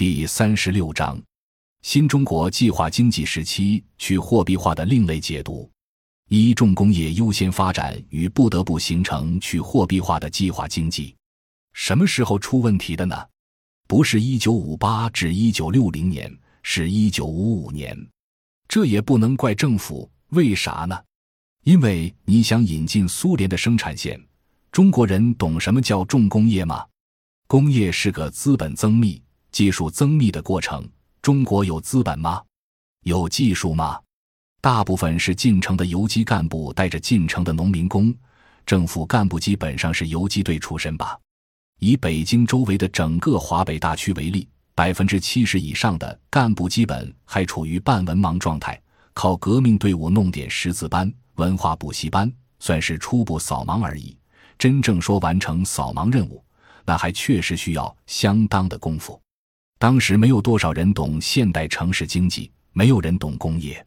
第三十六章：新中国计划经济时期去货币化的另类解读。一、重工业优先发展与不得不形成去货币化的计划经济，什么时候出问题的呢？不是一九五八至一九六零年，是一九五五年。这也不能怪政府，为啥呢？因为你想引进苏联的生产线，中国人懂什么叫重工业吗？工业是个资本增密。技术增密的过程，中国有资本吗？有技术吗？大部分是进城的游击干部带着进城的农民工，政府干部基本上是游击队出身吧。以北京周围的整个华北大区为例，百分之七十以上的干部基本还处于半文盲状态，靠革命队伍弄点识字班、文化补习班，算是初步扫盲而已。真正说完成扫盲任务，那还确实需要相当的功夫。当时没有多少人懂现代城市经济，没有人懂工业，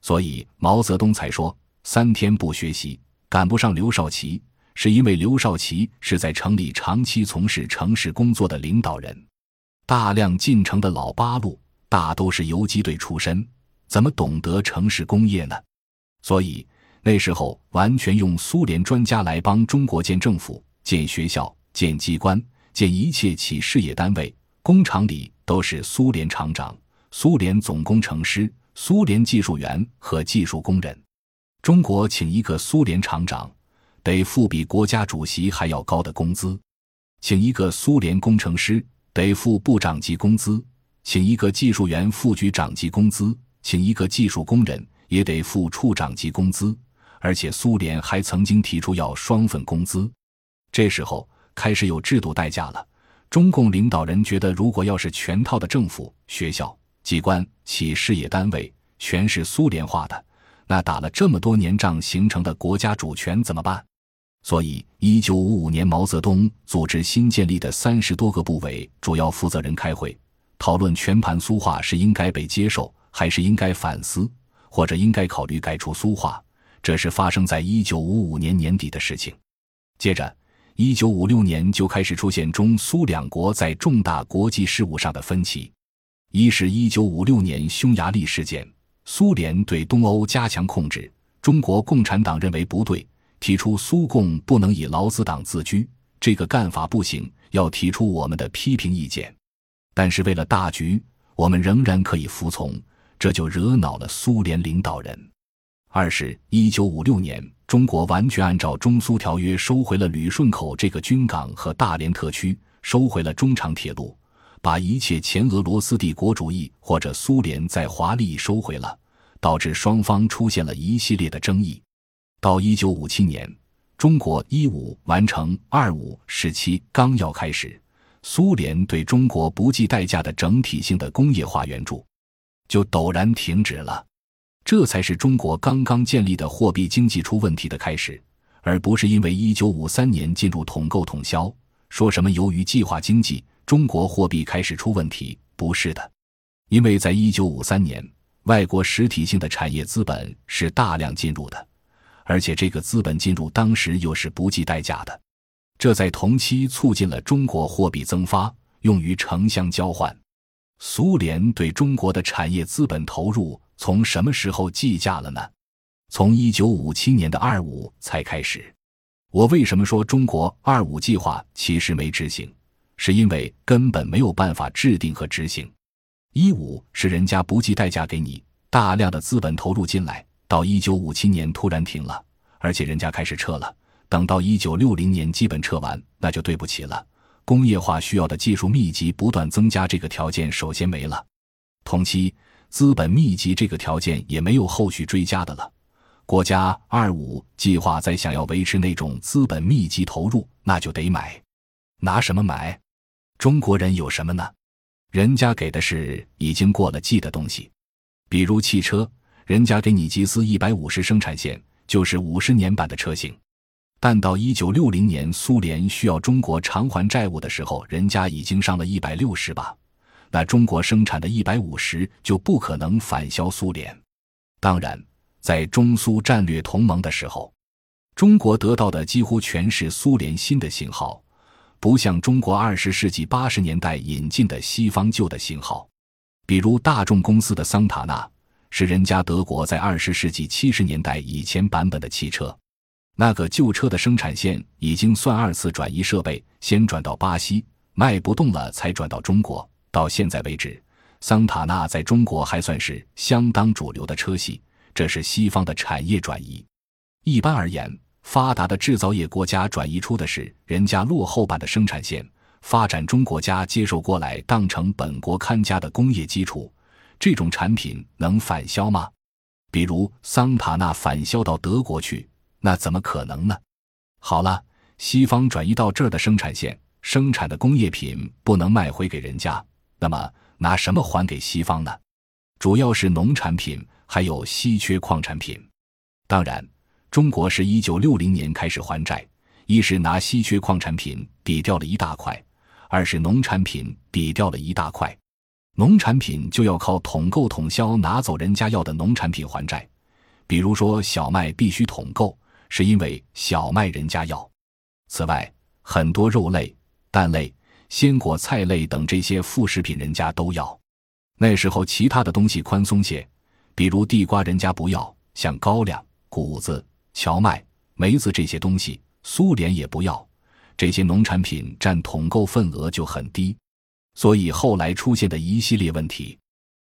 所以毛泽东才说三天不学习赶不上刘少奇，是因为刘少奇是在城里长期从事城市工作的领导人。大量进城的老八路大都是游击队出身，怎么懂得城市工业呢？所以那时候完全用苏联专家来帮中国建政府、建学校、建机关、建一切企事业单位。工厂里都是苏联厂长、苏联总工程师、苏联技术员和技术工人。中国请一个苏联厂长，得付比国家主席还要高的工资；请一个苏联工程师，得付部长级工资；请一个技术员，副局长级工资；请一个技术工人，也得付处长级工资。而且苏联还曾经提出要双份工资。这时候开始有制度代价了。中共领导人觉得，如果要是全套的政府、学校、机关、企事业单位全是苏联化的，那打了这么多年仗形成的国家主权怎么办？所以，一九五五年，毛泽东组织新建立的三十多个部委主要负责人开会，讨论全盘苏化是应该被接受，还是应该反思，或者应该考虑改除苏化。这是发生在一九五五年年底的事情。接着。一九五六年就开始出现中苏两国在重大国际事务上的分歧。一是一九五六年匈牙利事件，苏联对东欧加强控制，中国共产党认为不对，提出苏共不能以劳资党自居，这个干法不行，要提出我们的批评意见。但是为了大局，我们仍然可以服从，这就惹恼了苏联领导人。二是一九五六年。中国完全按照中苏条约收回了旅顺口这个军港和大连特区，收回了中长铁路，把一切前俄罗斯帝国主义或者苏联在华利益收回了，导致双方出现了一系列的争议。到一九五七年，中国一五完成二五时期纲要开始，苏联对中国不计代价的整体性的工业化援助就陡然停止了。这才是中国刚刚建立的货币经济出问题的开始，而不是因为一九五三年进入统购统销，说什么由于计划经济，中国货币开始出问题，不是的，因为在一九五三年，外国实体性的产业资本是大量进入的，而且这个资本进入当时又是不计代价的，这在同期促进了中国货币增发，用于城乡交换。苏联对中国的产业资本投入。从什么时候计价了呢？从一九五七年的二五才开始。我为什么说中国二五计划其实没执行？是因为根本没有办法制定和执行。一五是人家不计代价给你大量的资本投入进来，到一九五七年突然停了，而且人家开始撤了。等到一九六零年基本撤完，那就对不起了。工业化需要的技术密集不断增加，这个条件首先没了。同期。资本密集这个条件也没有后续追加的了。国家二五计划再想要维持那种资本密集投入，那就得买。拿什么买？中国人有什么呢？人家给的是已经过了季的东西，比如汽车，人家给你吉斯一百五十生产线，就是五十年版的车型。但到一九六零年苏联需要中国偿还债务的时候，人家已经上了一百六十吧。那中国生产的一百五十就不可能反销苏联。当然，在中苏战略同盟的时候，中国得到的几乎全是苏联新的型号，不像中国二十世纪八十年代引进的西方旧的型号，比如大众公司的桑塔纳，是人家德国在二十世纪七十年代以前版本的汽车。那个旧车的生产线已经算二次转移设备，先转到巴西卖不动了，才转到中国。到现在为止，桑塔纳在中国还算是相当主流的车系，这是西方的产业转移。一般而言。发达的制造业国家转移出的是人家落后版的生产线，发展中国家接受过来当成本国看家的工业基础，这种产品能返销吗？比如桑塔纳返销到德国去，那怎么可能呢？好了，西方转移到这儿的生产线生产的工业品不能卖回给人家，那么拿什么还给西方呢？主要是农产品，还有稀缺矿产品，当然。中国是一九六零年开始还债，一是拿稀缺矿产品抵掉了一大块，二是农产品抵掉了一大块。农产品就要靠统购统销拿走人家要的农产品还债，比如说小麦必须统购，是因为小麦人家要。此外，很多肉类、蛋类、鲜果、菜类等这些副食品人家都要。那时候其他的东西宽松些，比如地瓜人家不要，像高粱、谷子。荞麦、梅子这些东西，苏联也不要，这些农产品占统购份额就很低，所以后来出现的一系列问题，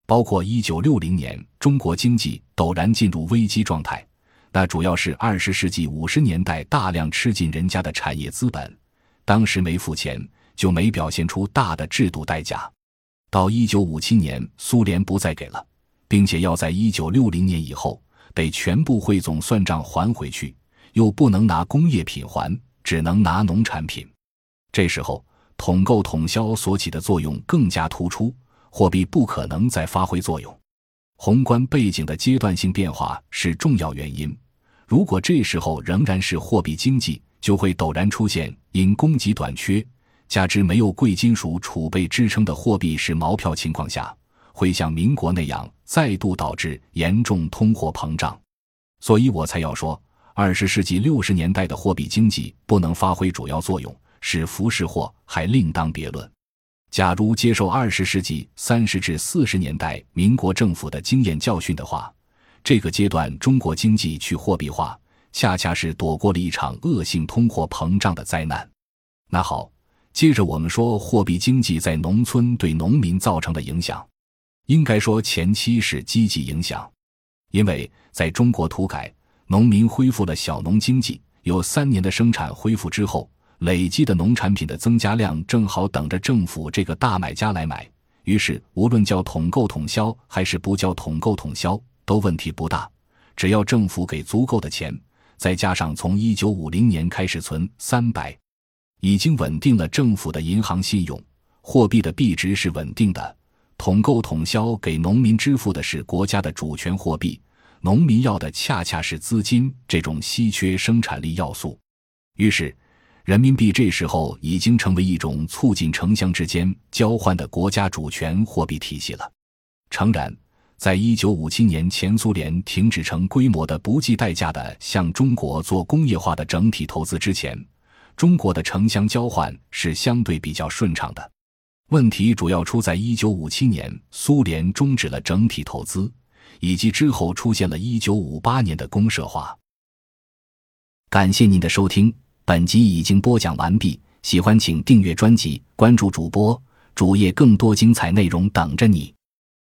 包括一九六零年中国经济陡然进入危机状态，那主要是二十世纪五十年代大量吃进人家的产业资本，当时没付钱，就没表现出大的制度代价，到一九五七年苏联不再给了，并且要在一九六零年以后。得全部汇总算账还回去，又不能拿工业品还，只能拿农产品。这时候统购统销所起的作用更加突出，货币不可能再发挥作用。宏观背景的阶段性变化是重要原因。如果这时候仍然是货币经济，就会陡然出现因供给短缺，加之没有贵金属储备支撑的货币是毛票情况下。会像民国那样再度导致严重通货膨胀，所以我才要说，二十世纪六十年代的货币经济不能发挥主要作用，是福是祸还另当别论。假如接受二十世纪三十至四十年代民国政府的经验教训的话，这个阶段中国经济去货币化，恰恰是躲过了一场恶性通货膨胀的灾难。那好，接着我们说货币经济在农村对农民造成的影响。应该说，前期是积极影响，因为在中国土改，农民恢复了小农经济，有三年的生产恢复之后，累积的农产品的增加量正好等着政府这个大买家来买。于是，无论叫统购统销还是不叫统购统销，都问题不大。只要政府给足够的钱，再加上从一九五零年开始存三百，已经稳定了政府的银行信用，货币的币值是稳定的。统购统销给农民支付的是国家的主权货币，农民要的恰恰是资金这种稀缺生产力要素。于是，人民币这时候已经成为一种促进城乡之间交换的国家主权货币体系了。诚然，在一九五七年前苏联停止成规模的不计代价的向中国做工业化的整体投资之前，中国的城乡交换是相对比较顺畅的。问题主要出在一九五七年苏联终止了整体投资，以及之后出现了一九五八年的公社化。感谢您的收听，本集已经播讲完毕。喜欢请订阅专辑，关注主播主页，更多精彩内容等着你。